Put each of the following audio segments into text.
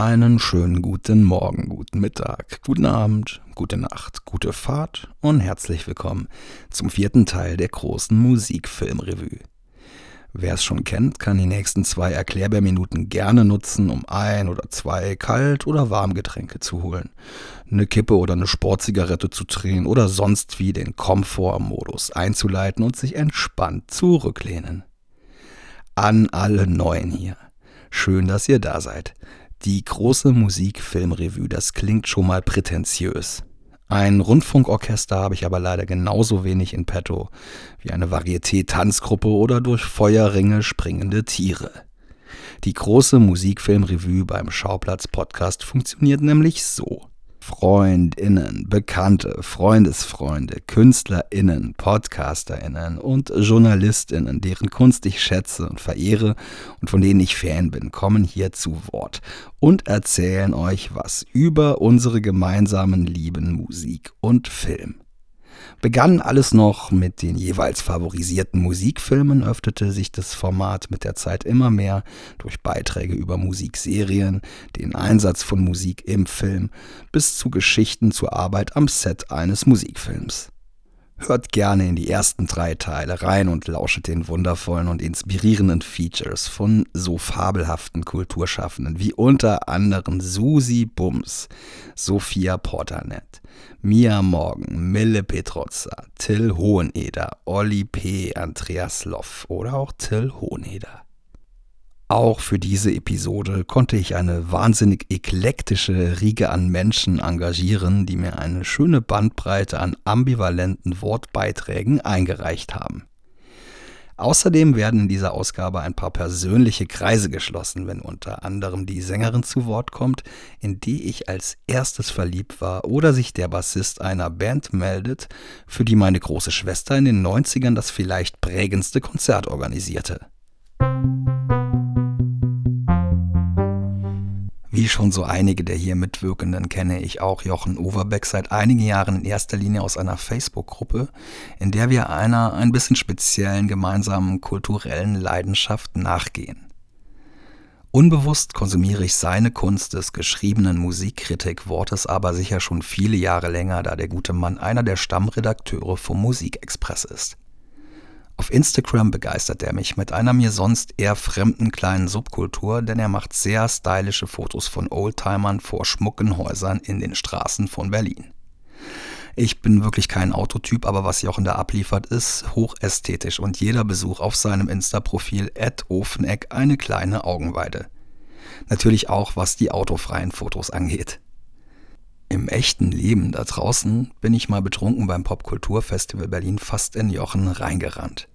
Einen schönen guten Morgen, guten Mittag, guten Abend, gute Nacht, gute Fahrt und herzlich willkommen zum vierten Teil der großen Musikfilmrevue. Wer es schon kennt, kann die nächsten zwei Erklärbärminuten gerne nutzen, um ein oder zwei Kalt- oder Warmgetränke zu holen, eine Kippe oder eine Sportzigarette zu drehen oder sonst wie den Komfortmodus einzuleiten und sich entspannt zurücklehnen. An alle Neuen hier. Schön, dass ihr da seid. Die große Musikfilmrevue, das klingt schon mal prätentiös. Ein Rundfunkorchester habe ich aber leider genauso wenig in petto wie eine Varieté-Tanzgruppe oder durch Feuerringe springende Tiere. Die große Musikfilmrevue beim Schauplatz Podcast funktioniert nämlich so. Freundinnen, Bekannte, Freundesfreunde, Künstlerinnen, Podcasterinnen und Journalistinnen, deren Kunst ich schätze und verehre und von denen ich Fan bin, kommen hier zu Wort und erzählen euch was über unsere gemeinsamen Lieben Musik und Film. Begann alles noch mit den jeweils favorisierten Musikfilmen, öffnete sich das Format mit der Zeit immer mehr durch Beiträge über Musikserien, den Einsatz von Musik im Film bis zu Geschichten zur Arbeit am Set eines Musikfilms. Hört gerne in die ersten drei Teile rein und lauschet den wundervollen und inspirierenden Features von so fabelhaften Kulturschaffenden wie unter anderem Susi Bums, Sophia Porternet, Mia Morgan, Mille Petrozza, Till Hoheneder, Olli P., Andreas Loff oder auch Till Hoheneder. Auch für diese Episode konnte ich eine wahnsinnig eklektische Riege an Menschen engagieren, die mir eine schöne Bandbreite an ambivalenten Wortbeiträgen eingereicht haben. Außerdem werden in dieser Ausgabe ein paar persönliche Kreise geschlossen, wenn unter anderem die Sängerin zu Wort kommt, in die ich als erstes verliebt war, oder sich der Bassist einer Band meldet, für die meine große Schwester in den 90ern das vielleicht prägendste Konzert organisierte. Wie schon so einige der hier Mitwirkenden kenne ich auch Jochen Overbeck seit einigen Jahren in erster Linie aus einer Facebook-Gruppe, in der wir einer ein bisschen speziellen gemeinsamen kulturellen Leidenschaft nachgehen. Unbewusst konsumiere ich seine Kunst des geschriebenen Musikkritikwortes aber sicher schon viele Jahre länger, da der gute Mann einer der Stammredakteure vom Musikexpress ist. Auf Instagram begeistert er mich mit einer mir sonst eher fremden kleinen Subkultur, denn er macht sehr stylische Fotos von Oldtimern vor schmucken Häusern in den Straßen von Berlin. Ich bin wirklich kein Autotyp, aber was Jochen da abliefert, ist hochästhetisch und jeder Besuch auf seinem Insta-Profil Ofeneck eine kleine Augenweide. Natürlich auch, was die autofreien Fotos angeht. Im echten Leben da draußen bin ich mal betrunken beim Popkulturfestival Berlin fast in Jochen reingerannt.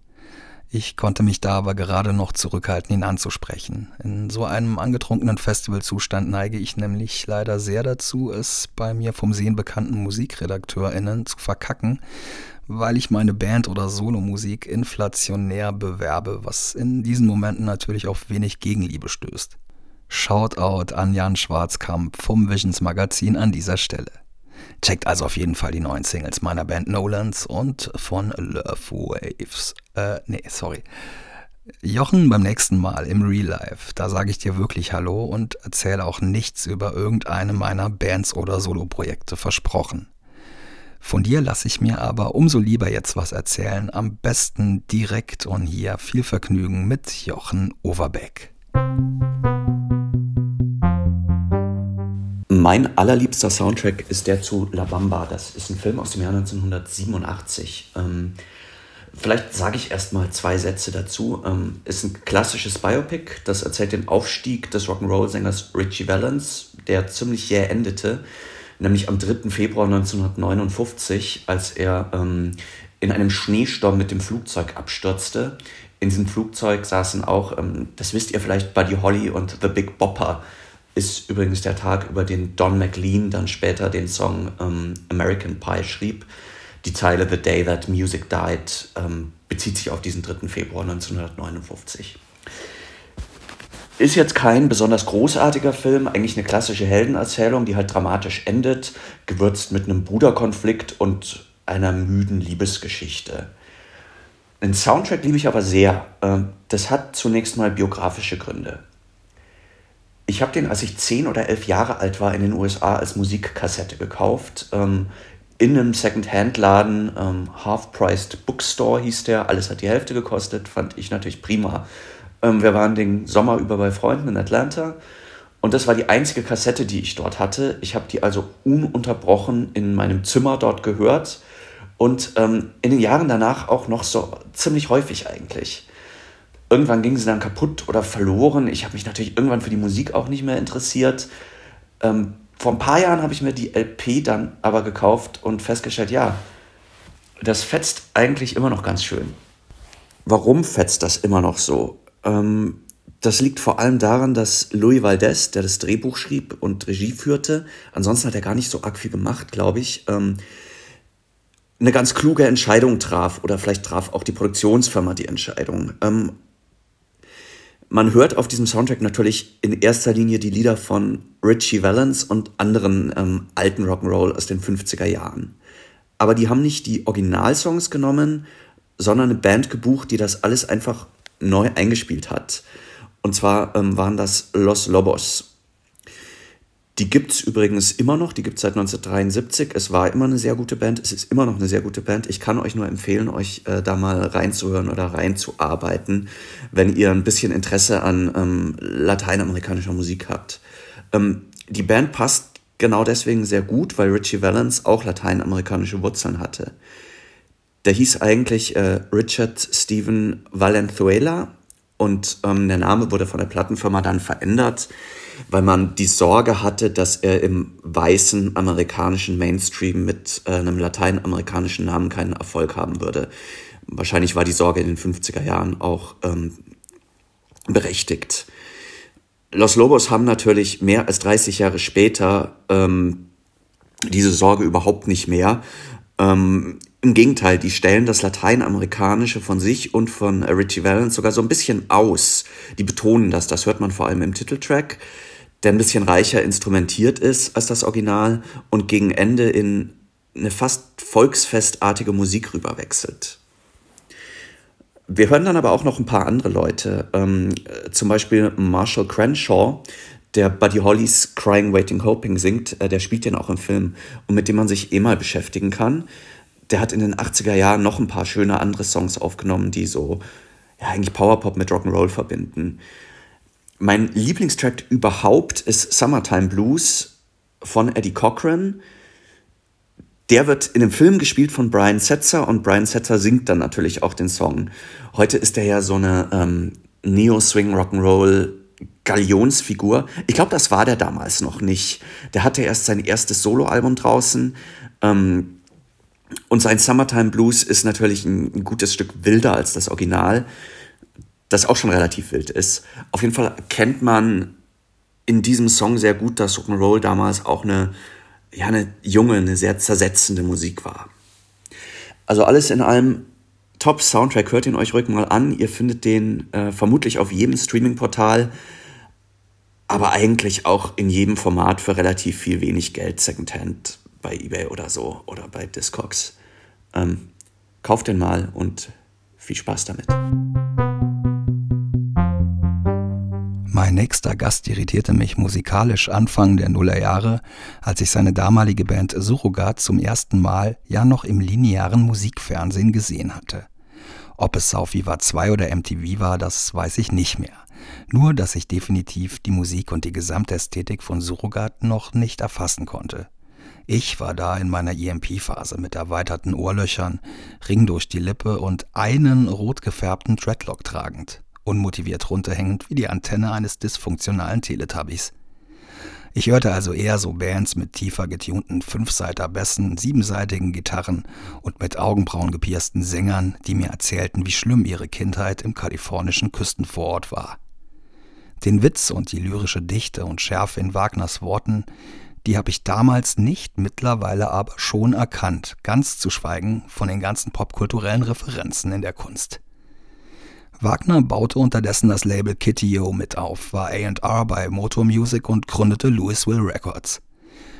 Ich konnte mich da aber gerade noch zurückhalten, ihn anzusprechen. In so einem angetrunkenen Festivalzustand neige ich nämlich leider sehr dazu, es bei mir vom Sehen bekannten MusikredakteurInnen zu verkacken, weil ich meine Band oder Solomusik inflationär bewerbe, was in diesen Momenten natürlich auf wenig Gegenliebe stößt. Shoutout an Jan Schwarzkamp vom Visions Magazin an dieser Stelle. Checkt also auf jeden Fall die neuen Singles meiner Band Nolans und von Love Waves. Äh, nee, sorry. Jochen beim nächsten Mal im Real Life, da sage ich dir wirklich Hallo und erzähle auch nichts über irgendeine meiner Bands oder Soloprojekte versprochen. Von dir lasse ich mir aber umso lieber jetzt was erzählen, am besten direkt und hier viel Vergnügen mit Jochen Overbeck. Mein allerliebster Soundtrack ist der zu La Bamba. Das ist ein Film aus dem Jahr 1987. Ähm, vielleicht sage ich erst mal zwei Sätze dazu. Ähm, ist ein klassisches Biopic, das erzählt den Aufstieg des Rock'n'Roll-Sängers Richie Valens, der ziemlich jäh endete, nämlich am 3. Februar 1959, als er ähm, in einem Schneesturm mit dem Flugzeug abstürzte. In diesem Flugzeug saßen auch, ähm, das wisst ihr vielleicht, Buddy Holly und The Big Bopper ist übrigens der Tag, über den Don McLean dann später den Song ähm, American Pie schrieb. Die Zeile The Day That Music Died ähm, bezieht sich auf diesen 3. Februar 1959. Ist jetzt kein besonders großartiger Film, eigentlich eine klassische Heldenerzählung, die halt dramatisch endet, gewürzt mit einem Bruderkonflikt und einer müden Liebesgeschichte. Den Soundtrack liebe ich aber sehr. Ähm, das hat zunächst mal biografische Gründe. Ich habe den, als ich zehn oder elf Jahre alt war, in den USA als Musikkassette gekauft. Ähm, in einem Second-Hand-Laden, ähm, Half-Priced Bookstore hieß der. Alles hat die Hälfte gekostet, fand ich natürlich prima. Ähm, wir waren den Sommer über bei Freunden in Atlanta. Und das war die einzige Kassette, die ich dort hatte. Ich habe die also ununterbrochen in meinem Zimmer dort gehört und ähm, in den Jahren danach auch noch so ziemlich häufig eigentlich. Irgendwann ging sie dann kaputt oder verloren. Ich habe mich natürlich irgendwann für die Musik auch nicht mehr interessiert. Ähm, vor ein paar Jahren habe ich mir die LP dann aber gekauft und festgestellt, ja, das fetzt eigentlich immer noch ganz schön. Warum fetzt das immer noch so? Ähm, das liegt vor allem daran, dass Louis Valdez, der das Drehbuch schrieb und Regie führte, ansonsten hat er gar nicht so arg viel gemacht, glaube ich, ähm, eine ganz kluge Entscheidung traf oder vielleicht traf auch die Produktionsfirma die Entscheidung. Ähm, man hört auf diesem Soundtrack natürlich in erster Linie die Lieder von Richie Valens und anderen ähm, alten Rock'n'Roll aus den 50er Jahren. Aber die haben nicht die Originalsongs genommen, sondern eine Band gebucht, die das alles einfach neu eingespielt hat. Und zwar ähm, waren das Los Lobos. Die gibt es übrigens immer noch, die gibt es seit 1973. Es war immer eine sehr gute Band, es ist immer noch eine sehr gute Band. Ich kann euch nur empfehlen, euch äh, da mal reinzuhören oder reinzuarbeiten, wenn ihr ein bisschen Interesse an ähm, lateinamerikanischer Musik habt. Ähm, die Band passt genau deswegen sehr gut, weil Richie Valens auch lateinamerikanische Wurzeln hatte. Der hieß eigentlich äh, Richard Stephen Valenzuela und ähm, der Name wurde von der Plattenfirma dann verändert weil man die Sorge hatte, dass er im weißen amerikanischen Mainstream mit äh, einem lateinamerikanischen Namen keinen Erfolg haben würde. Wahrscheinlich war die Sorge in den 50er Jahren auch ähm, berechtigt. Los Lobos haben natürlich mehr als 30 Jahre später ähm, diese Sorge überhaupt nicht mehr. Ähm, Im Gegenteil, die stellen das Lateinamerikanische von sich und von Richie Valens sogar so ein bisschen aus. Die betonen das, das hört man vor allem im Titeltrack der ein bisschen reicher instrumentiert ist als das Original und gegen Ende in eine fast volksfestartige Musik rüberwechselt. Wir hören dann aber auch noch ein paar andere Leute, ähm, zum Beispiel Marshall Crenshaw, der Buddy Hollys Crying, Waiting, Hoping singt, äh, der spielt den auch im Film und mit dem man sich eh mal beschäftigen kann. Der hat in den 80er Jahren noch ein paar schöne andere Songs aufgenommen, die so ja, eigentlich Powerpop mit Rock'n'Roll verbinden. Mein Lieblingstrack überhaupt ist Summertime Blues von Eddie Cochran. Der wird in dem Film gespielt von Brian Setzer und Brian Setzer singt dann natürlich auch den Song. Heute ist er ja so eine ähm, Neo-Swing Rock'n'Roll Galionsfigur. Ich glaube, das war der damals noch nicht. Der hatte erst sein erstes Soloalbum draußen. Ähm, und sein Summertime Blues ist natürlich ein, gutes Stück wilder als das Original das auch schon relativ wild ist. Auf jeden Fall erkennt man in diesem Song sehr gut, dass Rock'n'Roll damals auch eine, ja, eine junge, eine sehr zersetzende Musik war. Also alles in allem top Soundtrack, hört ihn euch ruhig mal an. Ihr findet den äh, vermutlich auf jedem Streaming-Portal, aber eigentlich auch in jedem Format für relativ viel wenig Geld, Secondhand bei eBay oder so oder bei Discogs. Ähm, kauft den mal und viel Spaß damit. Mein nächster Gast irritierte mich musikalisch Anfang der Nullerjahre, als ich seine damalige Band Surrogat zum ersten Mal ja noch im linearen Musikfernsehen gesehen hatte. Ob es auf Viva 2 oder MTV war, das weiß ich nicht mehr. Nur, dass ich definitiv die Musik und die Gesamtästhetik von Surrogat noch nicht erfassen konnte. Ich war da in meiner EMP-Phase mit erweiterten Ohrlöchern, Ring durch die Lippe und einen rot gefärbten Dreadlock tragend unmotiviert runterhängend wie die Antenne eines dysfunktionalen Teletubbies. Ich hörte also eher so Bands mit tiefer getunten Fünfseiter Bässen, siebenseitigen Gitarren und mit Augenbrauen gepiersten Sängern, die mir erzählten, wie schlimm ihre Kindheit im kalifornischen Küstenvorort war. Den Witz und die lyrische Dichte und Schärfe in Wagners Worten, die habe ich damals nicht, mittlerweile aber schon erkannt, ganz zu schweigen von den ganzen popkulturellen Referenzen in der Kunst. Wagner baute unterdessen das Label Kitty Yo mit auf, war A&R bei Motor Music und gründete Louisville Records.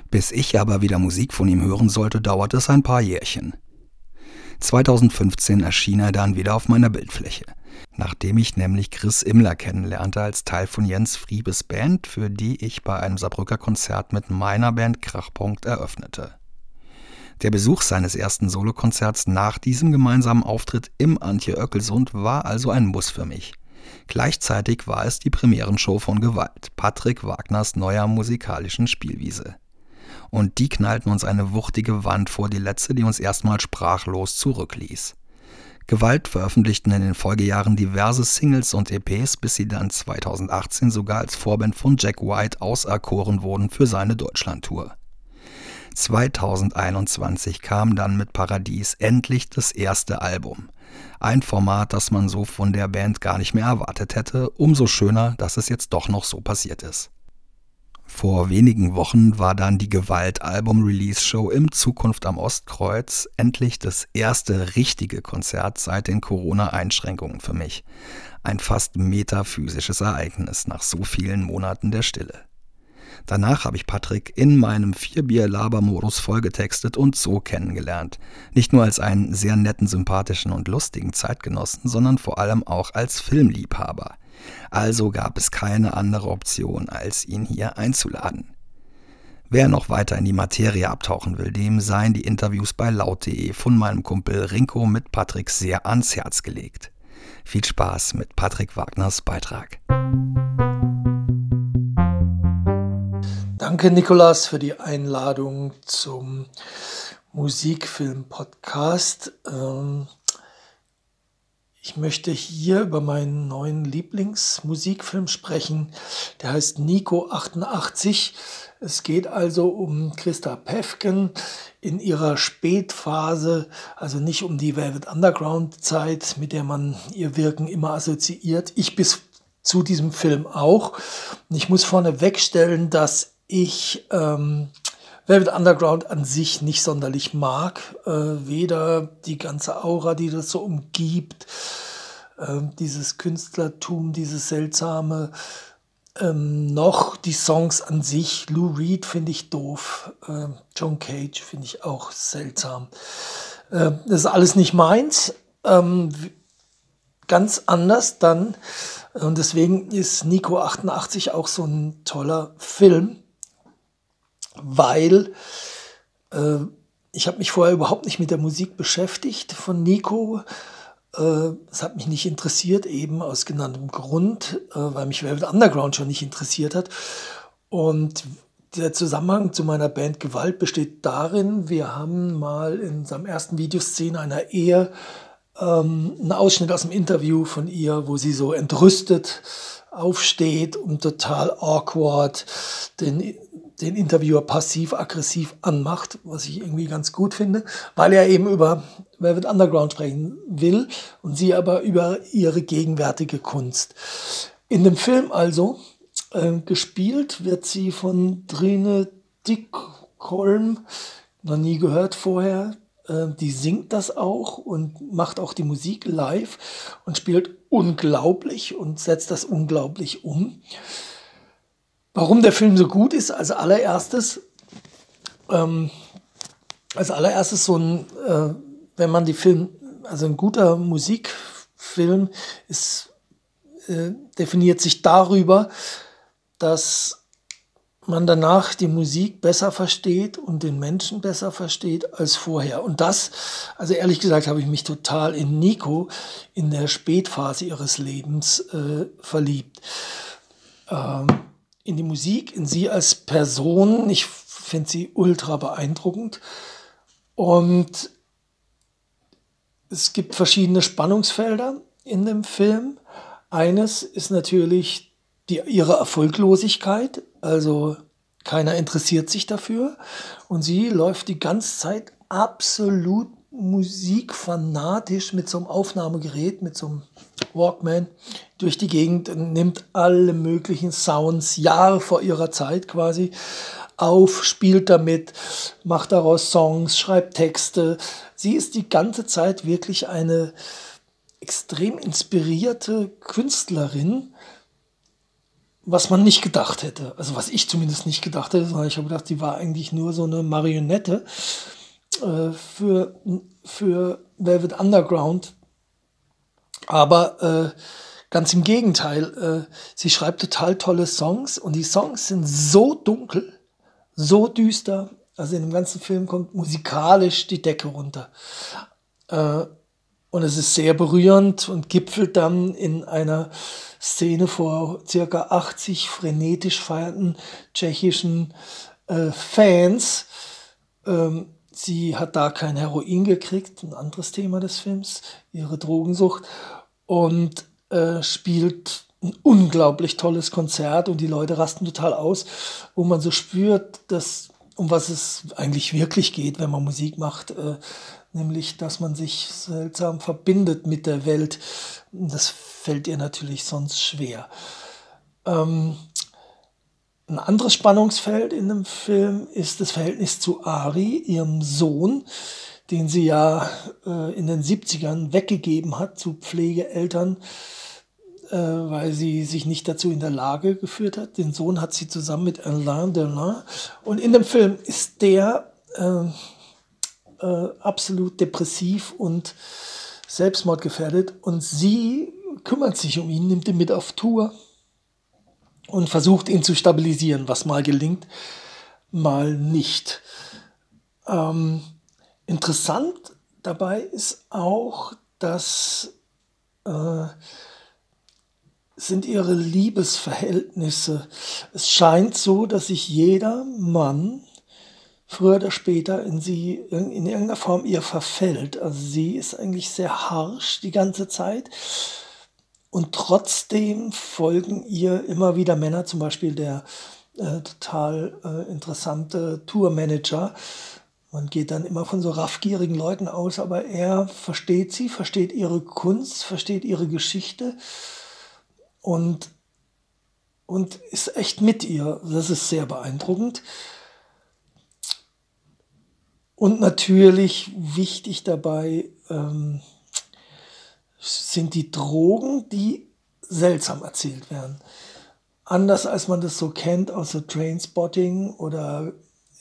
Bis ich aber wieder Musik von ihm hören sollte, dauerte es ein paar Jährchen. 2015 erschien er dann wieder auf meiner Bildfläche. Nachdem ich nämlich Chris Immler kennenlernte als Teil von Jens Friebes Band, für die ich bei einem Saarbrücker Konzert mit meiner Band Krachpunkt eröffnete. Der Besuch seines ersten Solokonzerts nach diesem gemeinsamen Auftritt im Antje Oecklesund war also ein Muss für mich. Gleichzeitig war es die Premierenshow von Gewalt, Patrick Wagners neuer musikalischen Spielwiese. Und die knallten uns eine wuchtige Wand vor die letzte, die uns erstmal sprachlos zurückließ. Gewalt veröffentlichten in den Folgejahren diverse Singles und EPs, bis sie dann 2018 sogar als Vorband von Jack White auserkoren wurden für seine Deutschlandtour. 2021 kam dann mit Paradies endlich das erste Album. Ein Format, das man so von der Band gar nicht mehr erwartet hätte, umso schöner, dass es jetzt doch noch so passiert ist. Vor wenigen Wochen war dann die Gewalt-Album-Release-Show im Zukunft am Ostkreuz endlich das erste richtige Konzert seit den Corona-Einschränkungen für mich. Ein fast metaphysisches Ereignis nach so vielen Monaten der Stille. Danach habe ich Patrick in meinem Vierbier-Laber-Modus vollgetextet und so kennengelernt. Nicht nur als einen sehr netten, sympathischen und lustigen Zeitgenossen, sondern vor allem auch als Filmliebhaber. Also gab es keine andere Option, als ihn hier einzuladen. Wer noch weiter in die Materie abtauchen will, dem seien die Interviews bei laut.de von meinem Kumpel Rinko mit Patrick sehr ans Herz gelegt. Viel Spaß mit Patrick Wagners Beitrag. Danke, Nikolas, für die Einladung zum Musikfilm-Podcast. Ähm, ich möchte hier über meinen neuen Lieblingsmusikfilm sprechen. Der heißt Nico 88. Es geht also um Christa Pefken in ihrer Spätphase, also nicht um die Velvet Underground Zeit, mit der man ihr Wirken immer assoziiert. Ich bis zu diesem Film auch. Und ich muss vorne wegstellen, dass ich ähm, Velvet Underground an sich nicht sonderlich mag. Äh, weder die ganze Aura, die das so umgibt, äh, dieses Künstlertum, dieses seltsame, ähm, noch die Songs an sich. Lou Reed finde ich doof. Äh, John Cage finde ich auch seltsam. Äh, das ist alles nicht meins. Ähm, ganz anders dann. Und deswegen ist Nico 88 auch so ein toller Film weil äh, ich habe mich vorher überhaupt nicht mit der Musik beschäftigt von Nico. Äh, es hat mich nicht interessiert, eben aus genanntem Grund, äh, weil mich Velvet Underground schon nicht interessiert hat. Und der Zusammenhang zu meiner Band Gewalt besteht darin, wir haben mal in unserem ersten Videoszene einer Ehe ähm, einen Ausschnitt aus dem Interview von ihr, wo sie so entrüstet aufsteht und total awkward den den Interviewer passiv-aggressiv anmacht, was ich irgendwie ganz gut finde, weil er eben über Velvet Underground sprechen will und sie aber über ihre gegenwärtige Kunst. In dem Film also äh, gespielt wird sie von Drine Dickholm, noch nie gehört vorher. Äh, die singt das auch und macht auch die Musik live und spielt unglaublich und setzt das unglaublich um. Warum der Film so gut ist, als allererstes, ähm, als allererstes so ein, äh, wenn man die Film, also ein guter Musikfilm ist, äh, definiert sich darüber, dass man danach die Musik besser versteht und den Menschen besser versteht als vorher. Und das, also ehrlich gesagt, habe ich mich total in Nico in der Spätphase ihres Lebens äh, verliebt. Ähm, in die Musik, in sie als Person. Ich finde sie ultra beeindruckend. Und es gibt verschiedene Spannungsfelder in dem Film. Eines ist natürlich die, ihre Erfolglosigkeit, also keiner interessiert sich dafür. Und sie läuft die ganze Zeit absolut musikfanatisch mit so einem Aufnahmegerät, mit so einem Walkman durch die Gegend nimmt alle möglichen Sounds Jahre vor ihrer Zeit quasi auf, spielt damit, macht daraus Songs, schreibt Texte. Sie ist die ganze Zeit wirklich eine extrem inspirierte Künstlerin, was man nicht gedacht hätte. Also was ich zumindest nicht gedacht hätte, sondern ich habe gedacht, sie war eigentlich nur so eine Marionette äh, für, für Velvet Underground Aber äh, ganz im Gegenteil, äh, sie schreibt total tolle Songs und die Songs sind so dunkel, so düster. Also in dem ganzen Film kommt musikalisch die Decke runter. Äh, und es ist sehr berührend und gipfelt dann in einer Szene vor circa 80 frenetisch feiernden tschechischen äh, Fans. Ähm, sie hat da kein Heroin gekriegt, ein anderes Thema des Films, ihre Drogensucht. Und äh, spielt ein unglaublich tolles Konzert und die Leute rasten total aus, wo man so spürt, dass um was es eigentlich wirklich geht, wenn man Musik macht. Äh, nämlich dass man sich seltsam verbindet mit der Welt. Das fällt ihr natürlich sonst schwer. Ähm, ein anderes Spannungsfeld in dem Film ist das Verhältnis zu Ari, ihrem Sohn, den sie ja äh, in den 70ern weggegeben hat zu Pflegeeltern, äh, weil sie sich nicht dazu in der Lage geführt hat. Den Sohn hat sie zusammen mit Alain Delon. Und in dem Film ist der äh, äh, absolut depressiv und selbstmordgefährdet. Und sie kümmert sich um ihn, nimmt ihn mit auf Tour und versucht ihn zu stabilisieren, was mal gelingt, mal nicht. Ähm, interessant dabei ist auch, dass äh, sind ihre Liebesverhältnisse. Es scheint so, dass sich jeder Mann früher oder später in sie in irgendeiner Form ihr verfällt. Also sie ist eigentlich sehr harsh die ganze Zeit. Und trotzdem folgen ihr immer wieder Männer, zum Beispiel der äh, total äh, interessante Tourmanager. Man geht dann immer von so raffgierigen Leuten aus, aber er versteht sie, versteht ihre Kunst, versteht ihre Geschichte und, und ist echt mit ihr. Das ist sehr beeindruckend. Und natürlich wichtig dabei ähm, sind die Drogen, die seltsam erzählt werden. Anders als man das so kennt aus der Trainspotting oder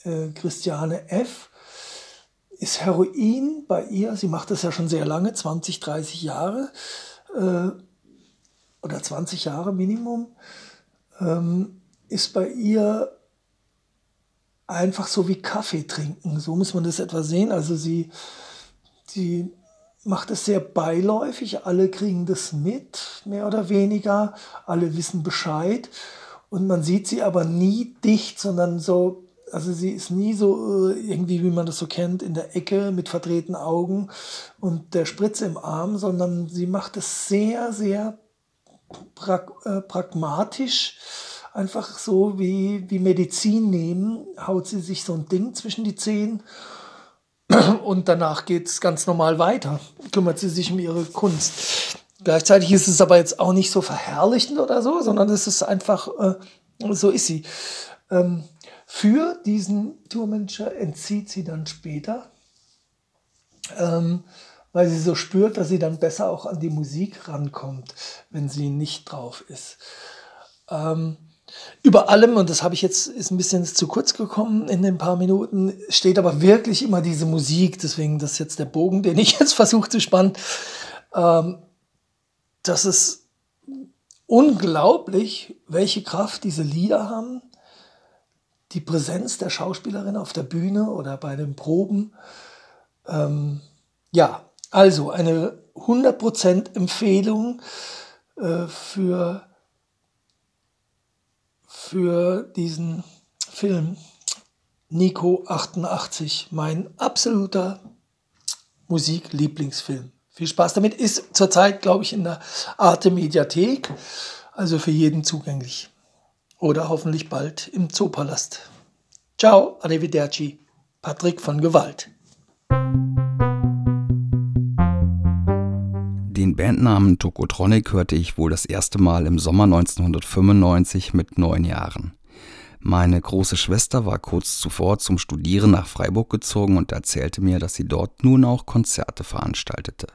äh, Christiane F., ist Heroin bei ihr, sie macht das ja schon sehr lange, 20, 30 Jahre äh, oder 20 Jahre Minimum, ähm, ist bei ihr einfach so wie Kaffee trinken. So muss man das etwa sehen. Also sie, sie macht es sehr beiläufig. Alle kriegen das mit, mehr oder weniger. Alle wissen Bescheid. Und man sieht sie aber nie dicht, sondern so, also sie ist nie so äh, irgendwie, wie man das so kennt, in der Ecke mit verdrehten Augen und der Spritze im Arm, sondern sie macht es sehr, sehr pra äh, pragmatisch einfach so wie, wie Medizin nehmen, haut sie sich so ein Ding zwischen die Zehen und danach geht es ganz normal weiter, kümmert sie sich um ihre Kunst. Gleichzeitig ist es aber jetzt auch nicht so verherrlichend oder so, sondern es ist einfach, äh, so ist sie. Ähm, für diesen Tourmanager entzieht sie dann später, ähm, weil sie so spürt, dass sie dann besser auch an die Musik rankommt, wenn sie nicht drauf ist. Ähm, über allem, und das habe ich jetzt, ist ein bisschen zu kurz gekommen in den paar Minuten, steht aber wirklich immer diese Musik. Deswegen, das ist jetzt der Bogen, den ich jetzt versuche zu spannen. Ähm, das ist unglaublich, welche Kraft diese Lieder haben. Die Präsenz der Schauspielerin auf der Bühne oder bei den Proben. Ähm, ja, also eine 100% Empfehlung äh, für für diesen Film Nico 88, mein absoluter Musiklieblingsfilm. Viel Spaß damit. Ist zurzeit, glaube ich, in der Arte Mediathek, also für jeden zugänglich. Oder hoffentlich bald im Zoopalast. Ciao, arrivederci. Patrick von Gewalt. Den Bandnamen Tokotronic hörte ich wohl das erste Mal im Sommer 1995 mit neun Jahren. Meine große Schwester war kurz zuvor zum Studieren nach Freiburg gezogen und erzählte mir, dass sie dort nun auch Konzerte veranstaltete.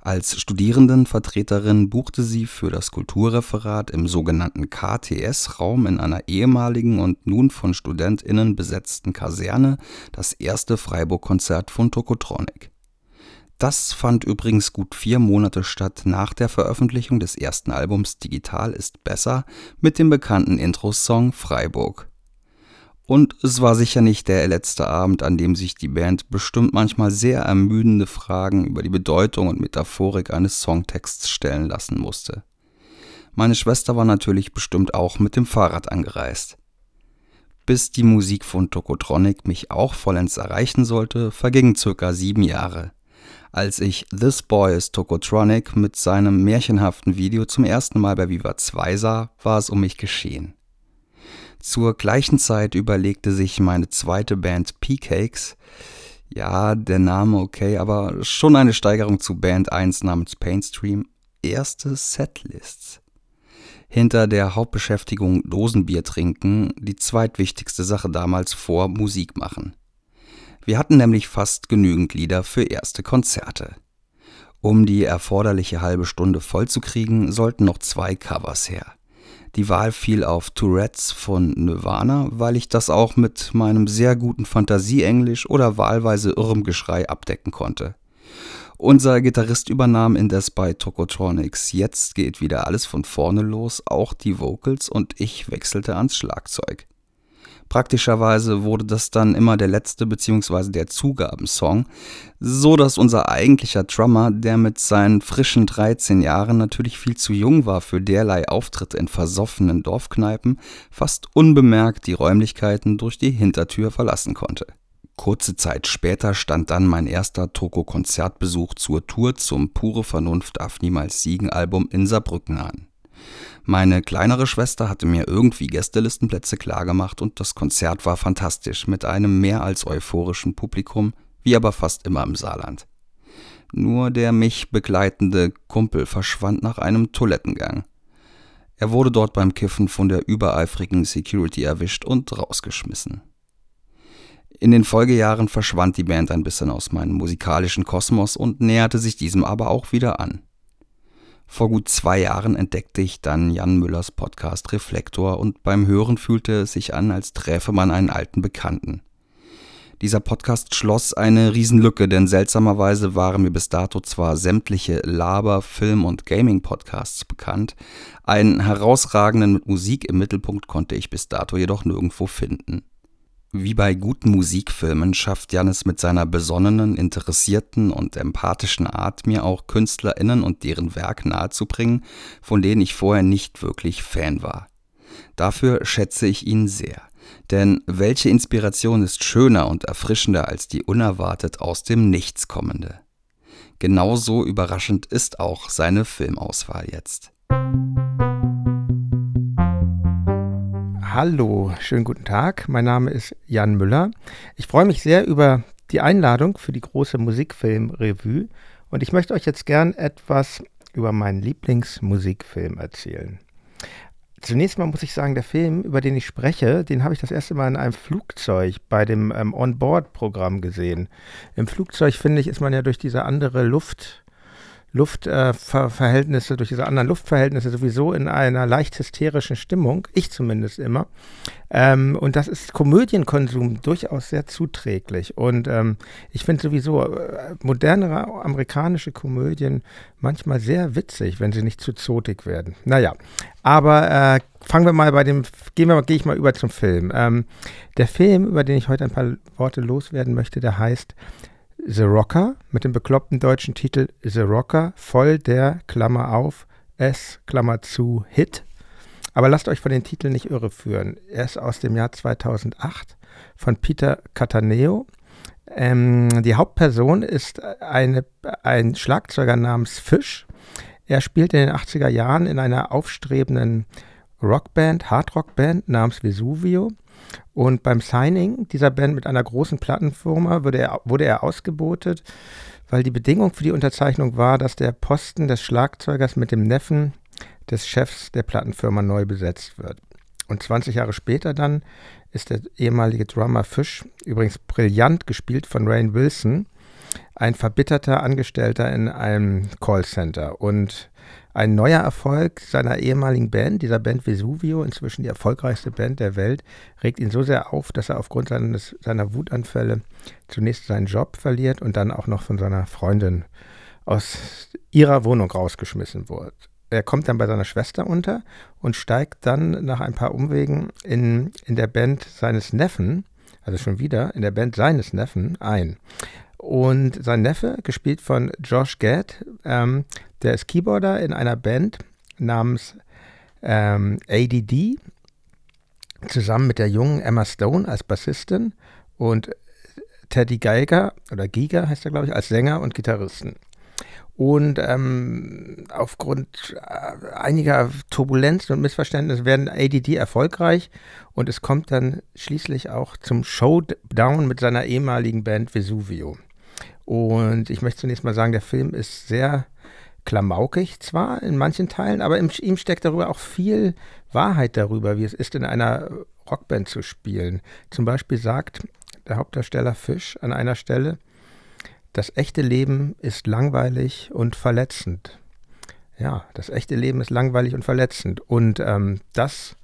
Als Studierendenvertreterin buchte sie für das Kulturreferat im sogenannten KTS-Raum in einer ehemaligen und nun von StudentInnen besetzten Kaserne das erste Freiburg-Konzert von Tokotronic. Das fand übrigens gut vier Monate statt nach der Veröffentlichung des ersten Albums Digital ist besser mit dem bekannten Intro-Song Freiburg. Und es war sicher nicht der letzte Abend, an dem sich die Band bestimmt manchmal sehr ermüdende Fragen über die Bedeutung und Metaphorik eines Songtexts stellen lassen musste. Meine Schwester war natürlich bestimmt auch mit dem Fahrrad angereist. Bis die Musik von Tokotronic mich auch vollends erreichen sollte, vergingen circa sieben Jahre. Als ich This Boy is Tokotronic mit seinem märchenhaften Video zum ersten Mal bei Viva 2 sah, war es um mich geschehen. Zur gleichen Zeit überlegte sich meine zweite Band P-Cakes, ja, der Name okay, aber schon eine Steigerung zu Band 1 namens Painstream, erste Setlists. Hinter der Hauptbeschäftigung Dosenbier trinken die zweitwichtigste Sache damals vor Musik machen. Wir hatten nämlich fast genügend Lieder für erste Konzerte. Um die erforderliche halbe Stunde vollzukriegen, sollten noch zwei Covers her. Die Wahl fiel auf Tourettes von Nirvana, weil ich das auch mit meinem sehr guten Fantasieenglisch oder wahlweise irrem Geschrei abdecken konnte. Unser Gitarrist übernahm indes bei Tokotronics. Jetzt geht wieder alles von vorne los, auch die Vocals und ich wechselte ans Schlagzeug. Praktischerweise wurde das dann immer der letzte bzw. der Zugabensong, so dass unser eigentlicher Drummer, der mit seinen frischen 13 Jahren natürlich viel zu jung war für derlei Auftritte in versoffenen Dorfkneipen, fast unbemerkt die Räumlichkeiten durch die Hintertür verlassen konnte. Kurze Zeit später stand dann mein erster Toko-Konzertbesuch zur Tour zum Pure Vernunft darf niemals siegen Album in Saarbrücken an. Meine kleinere Schwester hatte mir irgendwie Gästelistenplätze klargemacht und das Konzert war fantastisch mit einem mehr als euphorischen Publikum, wie aber fast immer im Saarland. Nur der mich begleitende Kumpel verschwand nach einem Toilettengang. Er wurde dort beim Kiffen von der übereifrigen Security erwischt und rausgeschmissen. In den Folgejahren verschwand die Band ein bisschen aus meinem musikalischen Kosmos und näherte sich diesem aber auch wieder an. Vor gut zwei Jahren entdeckte ich dann Jan Müllers Podcast Reflektor und beim Hören fühlte es sich an, als träfe man einen alten Bekannten. Dieser Podcast schloss eine Riesenlücke, denn seltsamerweise waren mir bis dato zwar sämtliche Laber-, Film- und Gaming-Podcasts bekannt, einen herausragenden mit Musik im Mittelpunkt konnte ich bis dato jedoch nirgendwo finden. Wie bei guten Musikfilmen schafft Janis mit seiner besonnenen, interessierten und empathischen Art mir auch KünstlerInnen und deren Werk nahezubringen, von denen ich vorher nicht wirklich Fan war. Dafür schätze ich ihn sehr. Denn welche Inspiration ist schöner und erfrischender als die unerwartet aus dem Nichts kommende? Genauso überraschend ist auch seine Filmauswahl jetzt. Hallo, schönen guten Tag. Mein Name ist Jan Müller. Ich freue mich sehr über die Einladung für die große Musikfilmrevue und ich möchte euch jetzt gern etwas über meinen Lieblingsmusikfilm erzählen. Zunächst mal muss ich sagen, der Film, über den ich spreche, den habe ich das erste Mal in einem Flugzeug bei dem ähm, On-Board-Programm gesehen. Im Flugzeug, finde ich, ist man ja durch diese andere Luft Luftverhältnisse, durch diese anderen Luftverhältnisse sowieso in einer leicht hysterischen Stimmung, ich zumindest immer. Ähm, und das ist Komödienkonsum durchaus sehr zuträglich. Und ähm, ich finde sowieso äh, modernere amerikanische Komödien manchmal sehr witzig, wenn sie nicht zu zotig werden. Naja, aber äh, fangen wir mal bei dem, gehen wir mal, gehe ich mal über zum Film. Ähm, der Film, über den ich heute ein paar Worte loswerden möchte, der heißt The Rocker mit dem bekloppten deutschen Titel The Rocker, voll der, Klammer auf, S, Klammer zu, Hit. Aber lasst euch von den Titeln nicht irreführen. Er ist aus dem Jahr 2008 von Peter Cataneo. Ähm, die Hauptperson ist eine, ein Schlagzeuger namens Fish. Er spielt in den 80er Jahren in einer aufstrebenden Rockband, Hardrockband namens Vesuvio. Und beim Signing dieser Band mit einer großen Plattenfirma wurde er, wurde er ausgebotet, weil die Bedingung für die Unterzeichnung war, dass der Posten des Schlagzeugers mit dem Neffen des Chefs der Plattenfirma neu besetzt wird. Und 20 Jahre später dann ist der ehemalige Drummer Fish, übrigens brillant gespielt von Rain Wilson, ein verbitterter Angestellter in einem Callcenter. Und Ein neuer Erfolg seiner ehemaligen Band, dieser Band Vesuvio, inzwischen die erfolgreichste Band der Welt, regt ihn so sehr auf, dass er aufgrund seines, seiner Wutanfälle zunächst seinen Job verliert und dann auch noch von seiner Freundin aus ihrer Wohnung rausgeschmissen wird. Er kommt dann bei seiner Schwester unter und steigt dann nach ein paar Umwegen in, in der Band seines Neffen, also schon wieder in der Band seines Neffen ein. Und sein Neffe, gespielt von Josh Gad, ähm, der ist Keyboarder in einer Band namens ähm, ADD, zusammen mit der jungen Emma Stone als Bassistin und Teddy Geiger, oder Giga heißt er, glaube ich, als Sänger und Gitarristen. Und ähm, aufgrund äh, einiger Turbulenzen und Missverständnisse werden ADD erfolgreich und es kommt dann schließlich auch zum Showdown mit seiner ehemaligen Band Vesuvio. Und ich möchte zunächst mal sagen, der Film ist sehr klamaukig zwar in manchen Teilen, aber in ihm steckt darüber auch viel Wahrheit darüber, wie es ist, in einer Rockband zu spielen. Zum Beispiel sagt der Hauptdarsteller Fisch an einer Stelle, das echte Leben ist langweilig und verletzend. Ja, das echte Leben ist langweilig und verletzend. Und ähm, das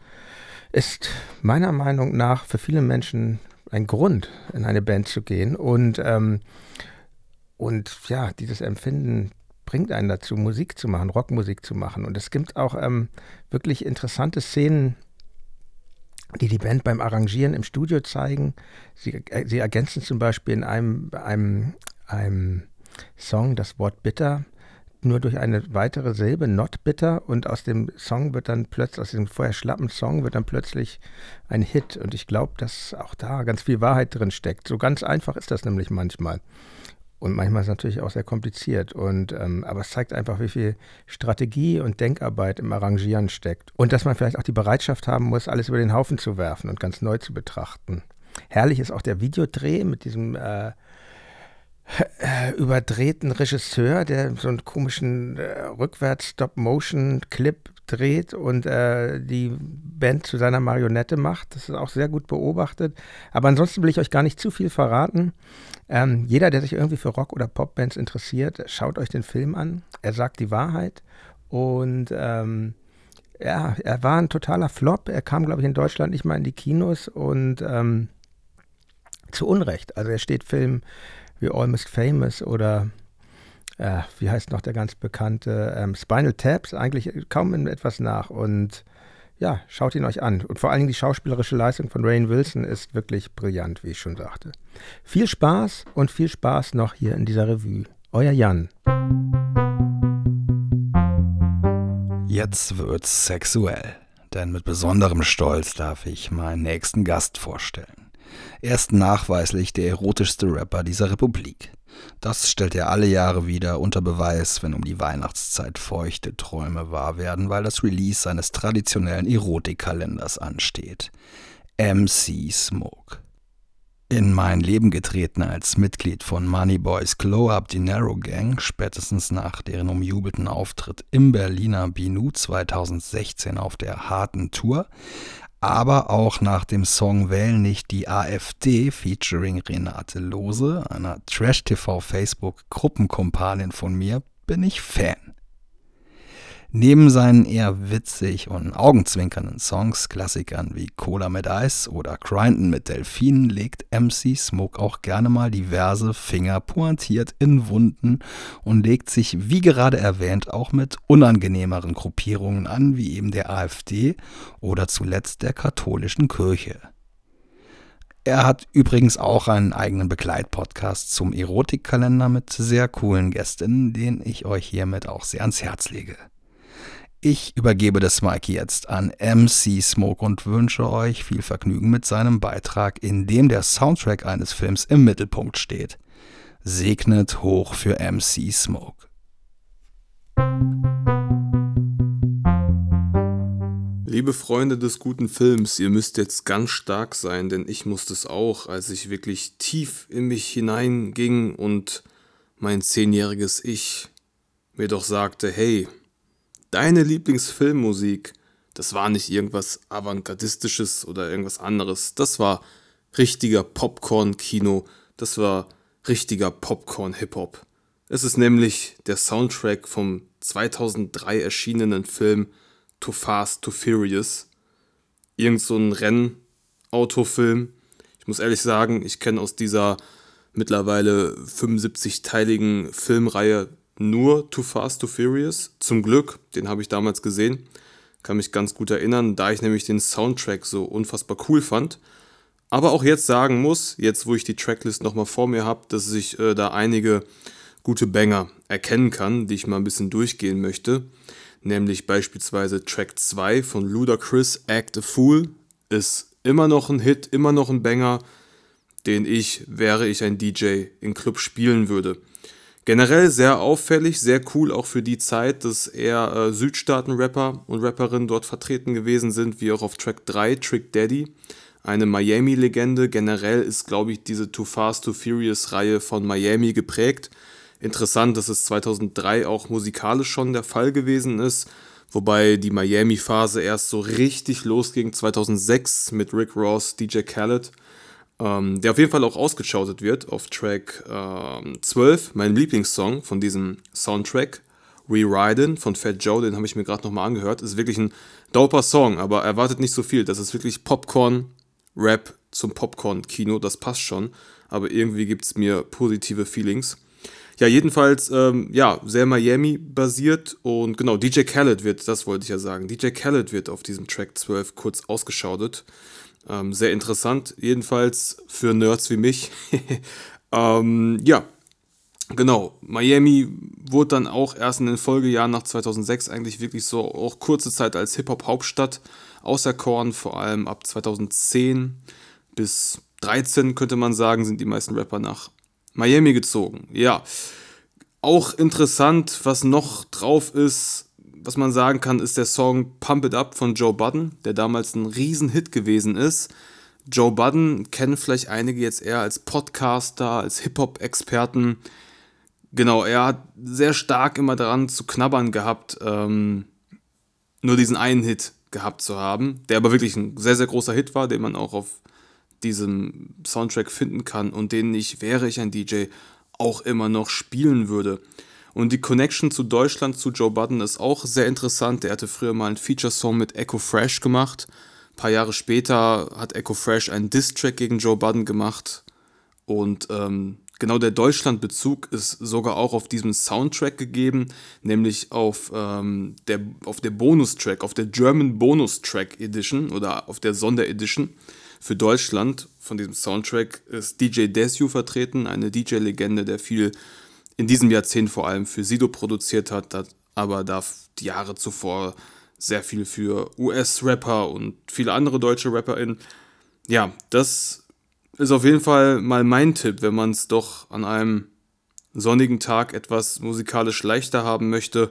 ist meiner Meinung nach für viele Menschen ein Grund, in eine Band zu gehen. Und ähm, und ja, dieses Empfinden bringt einen dazu, Musik zu machen, Rockmusik zu machen. Und es gibt auch ähm, wirklich interessante Szenen, die die Band beim Arrangieren im Studio zeigen. Sie, äh, sie ergänzen zum Beispiel in einem, einem, einem Song das Wort bitter nur durch eine weitere Silbe, not bitter, und aus dem Song wird dann plötzlich, aus dem vorher schlappen Song wird dann plötzlich ein Hit. Und ich glaube, dass auch da ganz viel Wahrheit drin steckt. So ganz einfach ist das nämlich manchmal. Und manchmal ist es natürlich auch sehr kompliziert. Und, ähm, aber es zeigt einfach, wie viel Strategie und Denkarbeit im Arrangieren steckt. Und dass man vielleicht auch die Bereitschaft haben muss, alles über den Haufen zu werfen und ganz neu zu betrachten. Herrlich ist auch der Videodreh mit diesem äh, äh, überdrehten Regisseur, der so einen komischen äh, Rückwärts-Stop-Motion-Clip dreht und äh, die Band zu seiner Marionette macht. Das ist auch sehr gut beobachtet. Aber ansonsten will ich euch gar nicht zu viel verraten. Ähm, jeder, der sich irgendwie für Rock- oder Popbands interessiert, schaut euch den Film an. Er sagt die Wahrheit. Und ähm, ja, er war ein totaler Flop. Er kam, glaube ich, in Deutschland nicht mal in die Kinos und ähm, zu Unrecht. Also er steht Film wie Almost Famous oder äh, wie heißt noch der ganz bekannte ähm, Spinal Taps eigentlich kaum in etwas nach und ja, schaut ihn euch an. Und vor allen Dingen die schauspielerische Leistung von Rain Wilson ist wirklich brillant, wie ich schon sagte. Viel Spaß und viel Spaß noch hier in dieser Revue. Euer Jan. Jetzt wird's sexuell, denn mit besonderem Stolz darf ich meinen nächsten Gast vorstellen. Er ist nachweislich der erotischste Rapper dieser Republik. Das stellt er alle Jahre wieder unter Beweis, wenn um die Weihnachtszeit feuchte Träume wahr werden, weil das Release seines traditionellen Erotikkalenders ansteht. MC Smoke. In mein Leben getreten als Mitglied von Moneyboys Glow Up Dinero Gang, spätestens nach deren umjubelten Auftritt im Berliner Binu 2016 auf der harten Tour, aber auch nach dem Song Wähl nicht die AfD featuring Renate Lose, einer Trash-TV-Facebook-Gruppenkompanin von mir, bin ich Fan. Neben seinen eher witzig und augenzwinkernden Songs, Klassikern wie Cola mit Eis oder Grindin mit Delfinen, legt MC Smoke auch gerne mal diverse Finger pointiert in Wunden und legt sich, wie gerade erwähnt, auch mit unangenehmeren Gruppierungen an, wie eben der AfD oder zuletzt der katholischen Kirche. Er hat übrigens auch einen eigenen Begleitpodcast zum Erotikkalender mit sehr coolen Gästinnen, den ich euch hiermit auch sehr ans Herz lege. Ich übergebe das Mike jetzt an MC Smoke und wünsche euch viel Vergnügen mit seinem Beitrag, in dem der Soundtrack eines Films im Mittelpunkt steht. Segnet hoch für MC Smoke. Liebe Freunde des guten Films, ihr müsst jetzt ganz stark sein, denn ich musste es auch, als ich wirklich tief in mich hineinging und mein zehnjähriges Ich mir doch sagte, hey, deine Lieblingsfilmmusik, das war nicht irgendwas Avantgardistisches oder irgendwas anderes. Das war richtiger Popcorn-Kino. Das war richtiger Popcorn-Hip-Hop. Es ist nämlich der Soundtrack vom 2003 erschienenen Film Too Fast, Too Furious. Irgend so ein Rennautofilm. Ich muss ehrlich sagen, ich kenne aus dieser mittlerweile 75-teiligen Filmreihe nur Too Fast, Too Furious. Zum Glück, den habe ich damals gesehen. Kann mich ganz gut erinnern, da ich nämlich den Soundtrack so unfassbar cool fand. Aber auch jetzt sagen muss, jetzt wo ich die Tracklist nochmal vor mir habe, dass ich äh, da einige gute Banger erkennen kann, die ich mal ein bisschen durchgehen möchte. Nämlich beispielsweise Track 2 von Ludacris, Act a Fool, ist immer noch ein Hit, immer noch ein Banger, den ich, wäre ich ein DJ, in Club spielen würde. Generell sehr auffällig, sehr cool auch für die Zeit, dass eher äh, Südstaaten-Rapper und Rapperinnen dort vertreten gewesen sind, wie auch auf Track 3, Trick Daddy, eine Miami-Legende. Generell ist, glaube ich, diese Too Fast, Too Furious-Reihe von Miami geprägt. Interessant, dass es 2003 auch musikalisch schon der Fall gewesen ist, wobei die Miami-Phase erst so richtig losging 2006 mit Rick Ross, DJ Khaled, ähm, der auf jeden Fall auch ausgeschautet wird auf Track ähm, 12, mein Lieblingssong von diesem Soundtrack. Re-Ridin' von Fat Joe, den habe ich mir gerade nochmal angehört. Ist wirklich ein doper Song, aber erwartet nicht so viel. Das ist wirklich Popcorn-Rap zum Popcorn-Kino, das passt schon. Aber irgendwie gibt es mir positive Feelings. Ja, jedenfalls, ähm, ja, sehr Miami-basiert und genau, DJ Khaled wird, das wollte ich ja sagen, DJ Khaled wird auf diesem Track 12 kurz ausgeschautet. Ähm, sehr interessant, jedenfalls für Nerds wie mich. ähm, ja, genau, Miami wurde dann auch erst in den Folgejahren nach 2006 eigentlich wirklich so auch kurze Zeit als Hip-Hop-Hauptstadt auserkoren, vor allem ab 2010 bis 13 könnte man sagen, sind die meisten Rapper nach Miami gezogen. Ja, auch interessant, was noch drauf ist, was man sagen kann, ist der Song Pump It Up von Joe Budden, der damals ein Riesenhit gewesen ist. Joe Budden kennen vielleicht einige jetzt eher als Podcaster, als Hip-Hop-Experten. Genau, er hat sehr stark immer daran zu knabbern gehabt, ähm, nur diesen einen Hit gehabt zu haben, der aber wirklich ein sehr, sehr großer Hit war, den man auch auf diesem Soundtrack finden kann und den ich, wäre ich ein DJ, auch immer noch spielen würde. Und die Connection zu Deutschland, zu Joe Budden, ist auch sehr interessant. Der hatte früher mal einen Feature-Song mit Echo Fresh gemacht. Ein paar Jahre später hat Echo Fresh einen Diss-Track gegen Joe Budden gemacht. Und ähm, genau der Deutschland-Bezug ist sogar auch auf diesem Soundtrack gegeben, nämlich auf, ähm, der, auf der Bonustrack, auf der German Bonus-Track Edition oder auf der Sonderedition. edition für Deutschland von diesem Soundtrack ist DJ Desu vertreten, eine DJ-Legende, der viel in diesem Jahrzehnt vor allem für Sido produziert hat, aber da die Jahre zuvor sehr viel für US-Rapper und viele andere deutsche RapperInnen. Ja, das ist auf jeden Fall mal mein Tipp, wenn man es doch an einem sonnigen Tag etwas musikalisch leichter haben möchte,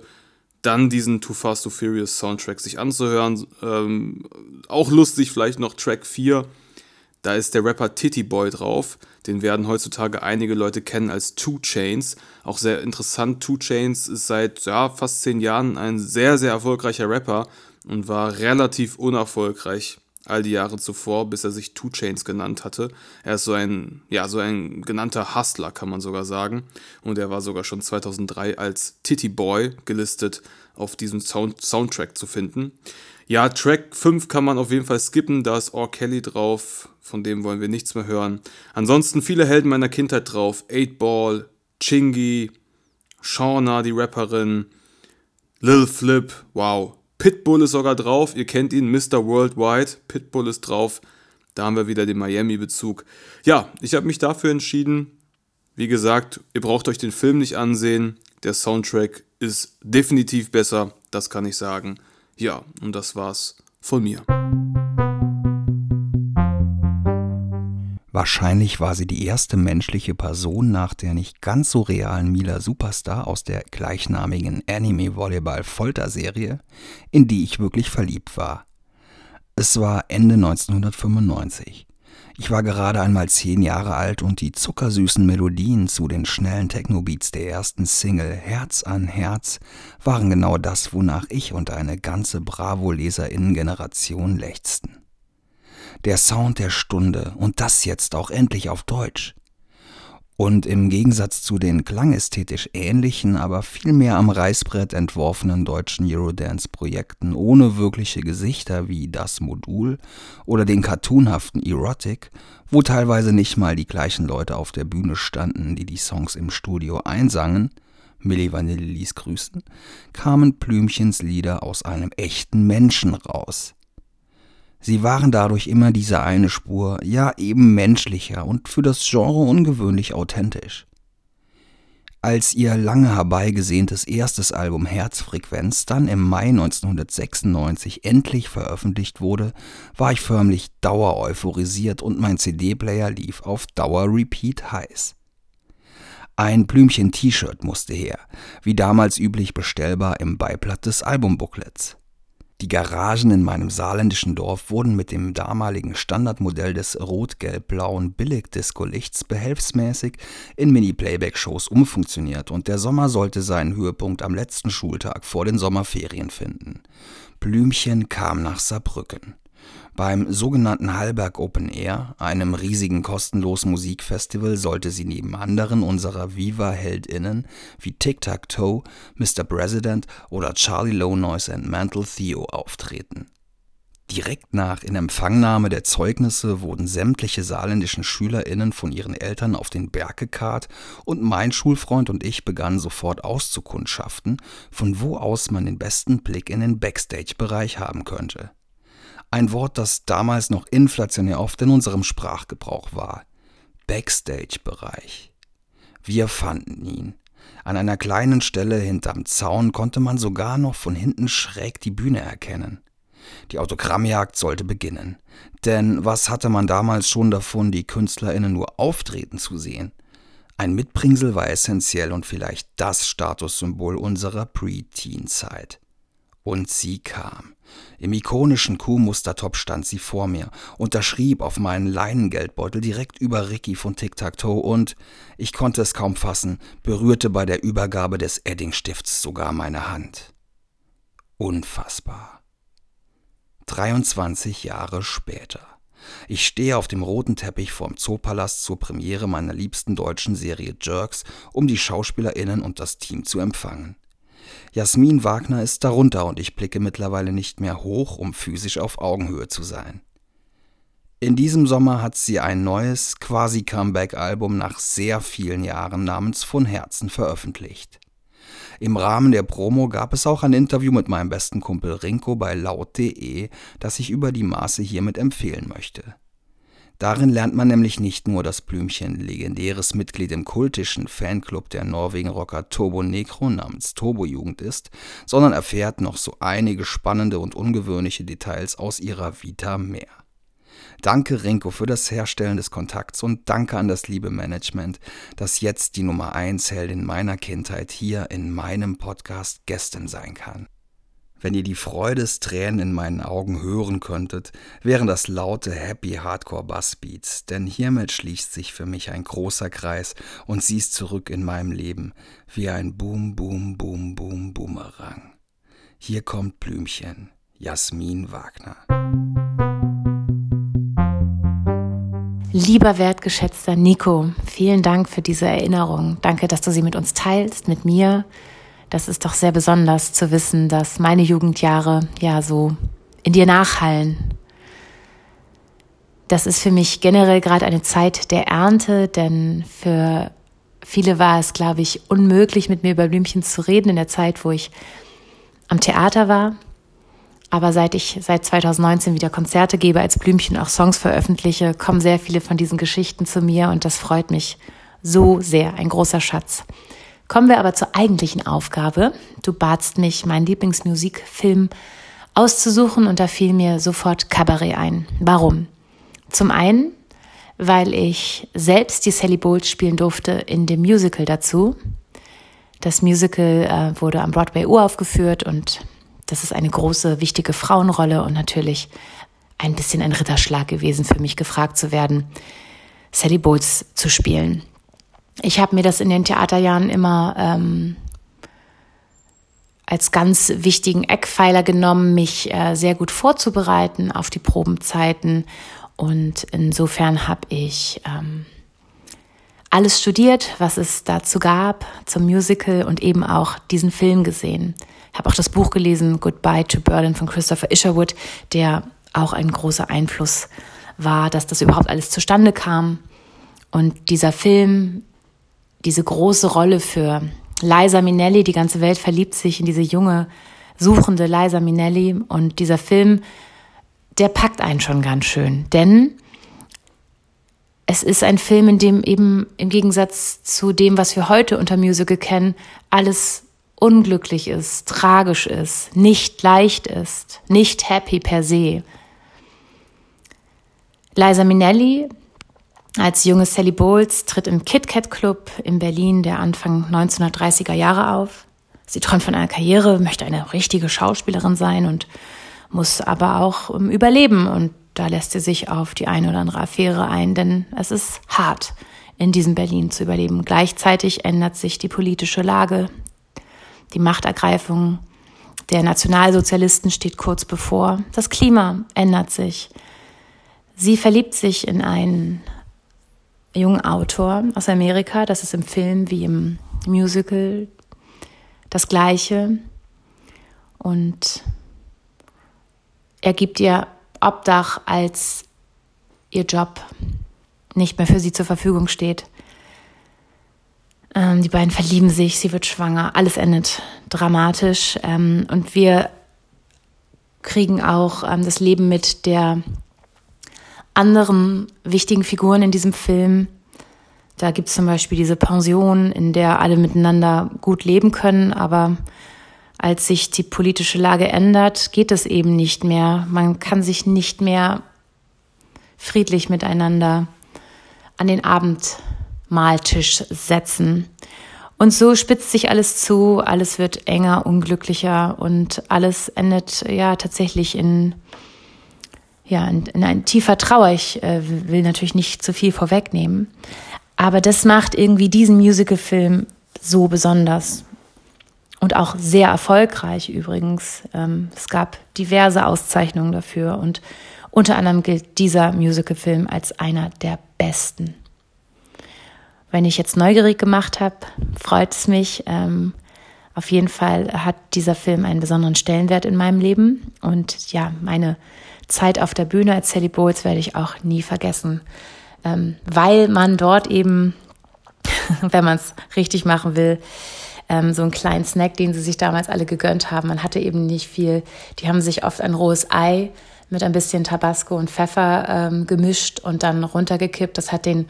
dann diesen Too Fast Too Furious Soundtrack sich anzuhören. Ähm, auch lustig, vielleicht noch Track 4. Da ist der Rapper Titty Boy drauf. Den werden heutzutage einige Leute kennen als Two Chains. Auch sehr interessant. Two Chains ist seit ja, fast zehn Jahren ein sehr, sehr erfolgreicher Rapper und war relativ unerfolgreich all die Jahre zuvor, bis er sich Two Chains genannt hatte. Er ist so ein, ja, so ein genannter Hustler, kann man sogar sagen. Und er war sogar schon 2003 als Titty Boy gelistet auf diesem Sound Soundtrack zu finden. Ja, Track 5 kann man auf jeden Fall skippen, da ist R. Kelly drauf, von dem wollen wir nichts mehr hören. Ansonsten viele Helden meiner Kindheit drauf, 8 Ball, Chingy, Shauna, die Rapperin, Lil Flip, wow, Pitbull ist sogar drauf, ihr kennt ihn, Mr. Worldwide. Pitbull ist drauf. Da haben wir wieder den Miami-Bezug. Ja, ich habe mich dafür entschieden. Wie gesagt, ihr braucht euch den Film nicht ansehen. Der Soundtrack ist definitiv besser, das kann ich sagen. Ja, und das war's von mir. Wahrscheinlich war sie die erste menschliche Person nach der nicht ganz so realen Mila Superstar aus der gleichnamigen Anime-Volleyball-Folter-Serie, in die ich wirklich verliebt war. Es war Ende 1995. Ich war gerade einmal zehn Jahre alt und die zuckersüßen Melodien zu den schnellen Techno-Beats der ersten Single Herz an Herz waren genau das, wonach ich und eine ganze Bravo-LeserInnen-Generation lechzten. Der Sound der Stunde und das jetzt auch endlich auf Deutsch. Und im Gegensatz zu den klangästhetisch ähnlichen, aber vielmehr am Reißbrett entworfenen deutschen Eurodance-Projekten ohne wirkliche Gesichter wie das Modul oder den cartoonhaften Erotic, wo teilweise nicht mal die gleichen Leute auf der Bühne standen, die die Songs im Studio einsangen, Milli Vanilli ließ grüßen, kamen Blümchens Lieder aus einem echten Menschen raus. Sie waren dadurch immer diese eine Spur, ja eben menschlicher und für das Genre ungewöhnlich authentisch. Als ihr lange herbeigesehntes erstes Album Herzfrequenz dann im Mai 1996 endlich veröffentlicht wurde, war ich förmlich dauereuphorisiert und mein CD-Player lief auf Dauer-Repeat heiß. Ein Blümchen-T-Shirt musste her, wie damals üblich bestellbar im Beiblatt des Albumbooklets. Die Garagen in meinem saarländischen Dorf wurden mit dem damaligen Standardmodell des rot-gelb-blauen Billig-Disco-Lichts behelfsmäßig in Mini-Playback-Shows umfunktioniert und der Sommer sollte seinen Höhepunkt am letzten Schultag vor den Sommerferien finden. Blümchen kam nach Saarbrücken. Beim sogenannten Hallberg Open Air, einem riesigen kostenlosen Musikfestival, sollte sie neben anderen unserer Viva-HeldInnen wie Tic Tac Toe, Mr. President oder Charlie Low Noise and Mantle Theo auftreten. Direkt nach Inempfangnahme der Zeugnisse wurden sämtliche saarländischen SchülerInnen von ihren Eltern auf den Berg gekarrt und mein Schulfreund und ich begannen sofort auszukundschaften, von wo aus man den besten Blick in den Backstage-Bereich haben könnte. Ein Wort, das damals noch inflationär oft in unserem Sprachgebrauch war. Backstage-Bereich. Wir fanden ihn. An einer kleinen Stelle hinterm Zaun konnte man sogar noch von hinten schräg die Bühne erkennen. Die Autogrammjagd sollte beginnen. Denn was hatte man damals schon davon, die KünstlerInnen nur auftreten zu sehen? Ein Mitbringsel war essentiell und vielleicht das Statussymbol unserer Pre-Teen-Zeit. Und sie kam. Im ikonischen Kuhmustertop stand sie vor mir, unterschrieb auf meinen Leinengeldbeutel direkt über Ricky von Tic Tac Toe und, ich konnte es kaum fassen, berührte bei der Übergabe des Eddingstifts sogar meine Hand. Unfassbar. 23 Jahre später. Ich stehe auf dem roten Teppich vorm Zoopalast zur Premiere meiner liebsten deutschen Serie Jerks, um die SchauspielerInnen und das Team zu empfangen. Jasmin Wagner ist darunter und ich blicke mittlerweile nicht mehr hoch, um physisch auf Augenhöhe zu sein. In diesem Sommer hat sie ein neues, quasi Comeback-Album nach sehr vielen Jahren namens Von Herzen veröffentlicht. Im Rahmen der Promo gab es auch ein Interview mit meinem besten Kumpel Rinko bei laut.de, das ich über die Maße hiermit empfehlen möchte. Darin lernt man nämlich nicht nur, dass Blümchen legendäres Mitglied im kultischen Fanclub der Norwegen-Rocker Turbo Necro namens Turbo Jugend ist, sondern erfährt noch so einige spannende und ungewöhnliche Details aus ihrer Vita mehr. Danke Renko für das Herstellen des Kontakts und danke an das liebe Management, das jetzt die Nummer 1 Heldin meiner Kindheit hier in meinem Podcast Gästin sein kann. Wenn ihr die Freudestränen in meinen Augen hören könntet, wären das laute Happy Hardcore Bassbeats, denn hiermit schließt sich für mich ein großer Kreis und sie ist zurück in meinem Leben wie ein Boom, Boom, Boom, Boom, Boomerang. Hier kommt Blümchen, Jasmin Wagner. Lieber wertgeschätzter Nico, vielen Dank für diese Erinnerung. Danke, dass du sie mit uns teilst, mit mir das ist doch sehr besonders zu wissen, dass meine Jugendjahre ja so in dir nachhallen. Das ist für mich generell gerade eine Zeit der Ernte, denn für viele war es, glaube ich, unmöglich, mit mir über Blümchen zu reden in der Zeit, wo ich am Theater war. Aber seit ich seit 2019 wieder Konzerte gebe, als Blümchen auch Songs veröffentliche, kommen sehr viele von diesen Geschichten zu mir und das freut mich so sehr. Ein großer Schatz. Kommen wir aber zur eigentlichen Aufgabe. Du batst mich, meinen Lieblingsmusikfilm auszusuchen und da fiel mir sofort Cabaret ein. Warum? Zum einen, weil ich selbst die Sally Bowles spielen durfte in dem Musical dazu. Das Musical äh, wurde am Broadway uraufgeführt und das ist eine große, wichtige Frauenrolle und natürlich ein bisschen ein Ritterschlag gewesen für mich, gefragt zu werden, Sally Bowles zu spielen ich habe mir das in den Theaterjahren immer ähm, als ganz wichtigen Eckpfeiler genommen, mich äh, sehr gut vorzubereiten auf die Probenzeiten. Und insofern habe ich ähm, alles studiert, was es dazu gab, zum Musical und eben auch diesen Film gesehen. Ich habe auch das Buch gelesen, Goodbye to Berlin von Christopher Isherwood, der auch ein großer Einfluss war, dass das überhaupt alles zustande kam. Und dieser Film, diese große Rolle für Liza Minnelli, die ganze Welt verliebt sich in diese junge, suchende Liza Minnelli. Und dieser Film, der packt einen schon ganz schön. Denn es ist ein Film, in dem eben im Gegensatz zu dem, was wir heute unter Musical kennen, alles unglücklich ist, tragisch ist, nicht leicht ist, nicht happy per se. Liza Minnelli als junge Sally Bowles tritt im Kit Kat Club in Berlin der Anfang 1930er Jahre auf. Sie träumt von einer Karriere, möchte eine richtige Schauspielerin sein und muss aber auch überleben und da lässt sie sich auf die eine oder andere Affäre ein, denn es ist hart, in diesem Berlin zu überleben. Gleichzeitig ändert sich die politische Lage. Die Machtergreifung der Nationalsozialisten steht kurz bevor. Das Klima ändert sich. Sie verliebt sich in einen jungen Autor aus Amerika. Das ist im Film wie im Musical das Gleiche. Und er gibt ihr Obdach als ihr Job nicht mehr für sie zur Verfügung steht. Ähm, die beiden verlieben sich, sie wird schwanger, alles endet dramatisch ähm, und wir kriegen auch ähm, das Leben mit der anderen wichtigen Figuren in diesem Film. Da gibt es zum Beispiel diese Pension, in der alle miteinander gut leben können, aber als sich die politische Lage ändert, geht es eben nicht mehr. Man kann sich nicht mehr friedlich miteinander an den Abendmahltisch setzen. Und so spitzt sich alles zu, alles wird enger, unglücklicher und alles endet ja tatsächlich in, ja, in, in ein tiefer Trauer. Ich äh, will natürlich nicht zu viel vorwegnehmen. Aber das macht irgendwie diesen Musicalfilm so besonders und auch sehr erfolgreich übrigens. Ähm, es gab diverse Auszeichnungen dafür und unter anderem gilt dieser Musicalfilm als einer der besten. Wenn ich jetzt neugierig gemacht habe, freut es mich. Ähm, auf jeden Fall hat dieser Film einen besonderen Stellenwert in meinem Leben und ja, meine Zeit auf der Bühne als Sally Bowles werde ich auch nie vergessen, ähm, weil man dort eben, wenn man es richtig machen will, ähm, so einen kleinen Snack, den sie sich damals alle gegönnt haben. Man hatte eben nicht viel. Die haben sich oft ein rohes Ei mit ein bisschen Tabasco und Pfeffer ähm, gemischt und dann runtergekippt. Das hat den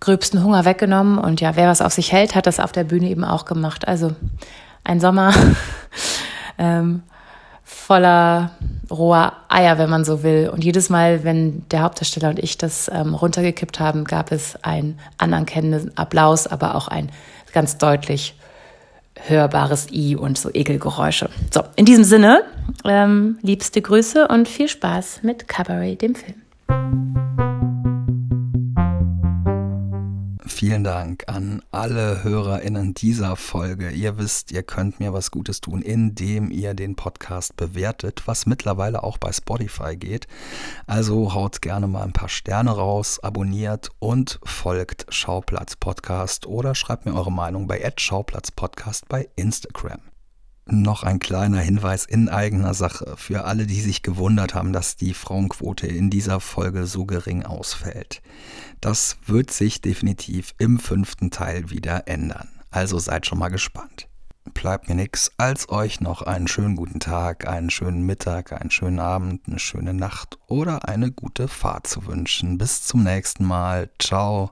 gröbsten Hunger weggenommen. Und ja, wer was auf sich hält, hat das auf der Bühne eben auch gemacht. Also ein Sommer ähm, voller roher Eier, wenn man so will. Und jedes Mal, wenn der Hauptdarsteller und ich das ähm, runtergekippt haben, gab es einen anerkennenden Applaus, aber auch ein ganz deutlich hörbares I und so Ekelgeräusche. So, in diesem Sinne, ähm, liebste Grüße und viel Spaß mit Cabaret, dem Film. Vielen Dank an alle HörerInnen dieser Folge. Ihr wisst, ihr könnt mir was Gutes tun, indem ihr den Podcast bewertet, was mittlerweile auch bei Spotify geht. Also haut gerne mal ein paar Sterne raus, abonniert und folgt Schauplatz Podcast oder schreibt mir eure Meinung bei Schauplatz Podcast bei Instagram. Noch ein kleiner Hinweis in eigener Sache für alle, die sich gewundert haben, dass die Frauenquote in dieser Folge so gering ausfällt. Das wird sich definitiv im fünften Teil wieder ändern. Also seid schon mal gespannt. Bleibt mir nichts, als euch noch einen schönen guten Tag, einen schönen Mittag, einen schönen Abend, eine schöne Nacht oder eine gute Fahrt zu wünschen. Bis zum nächsten Mal. Ciao.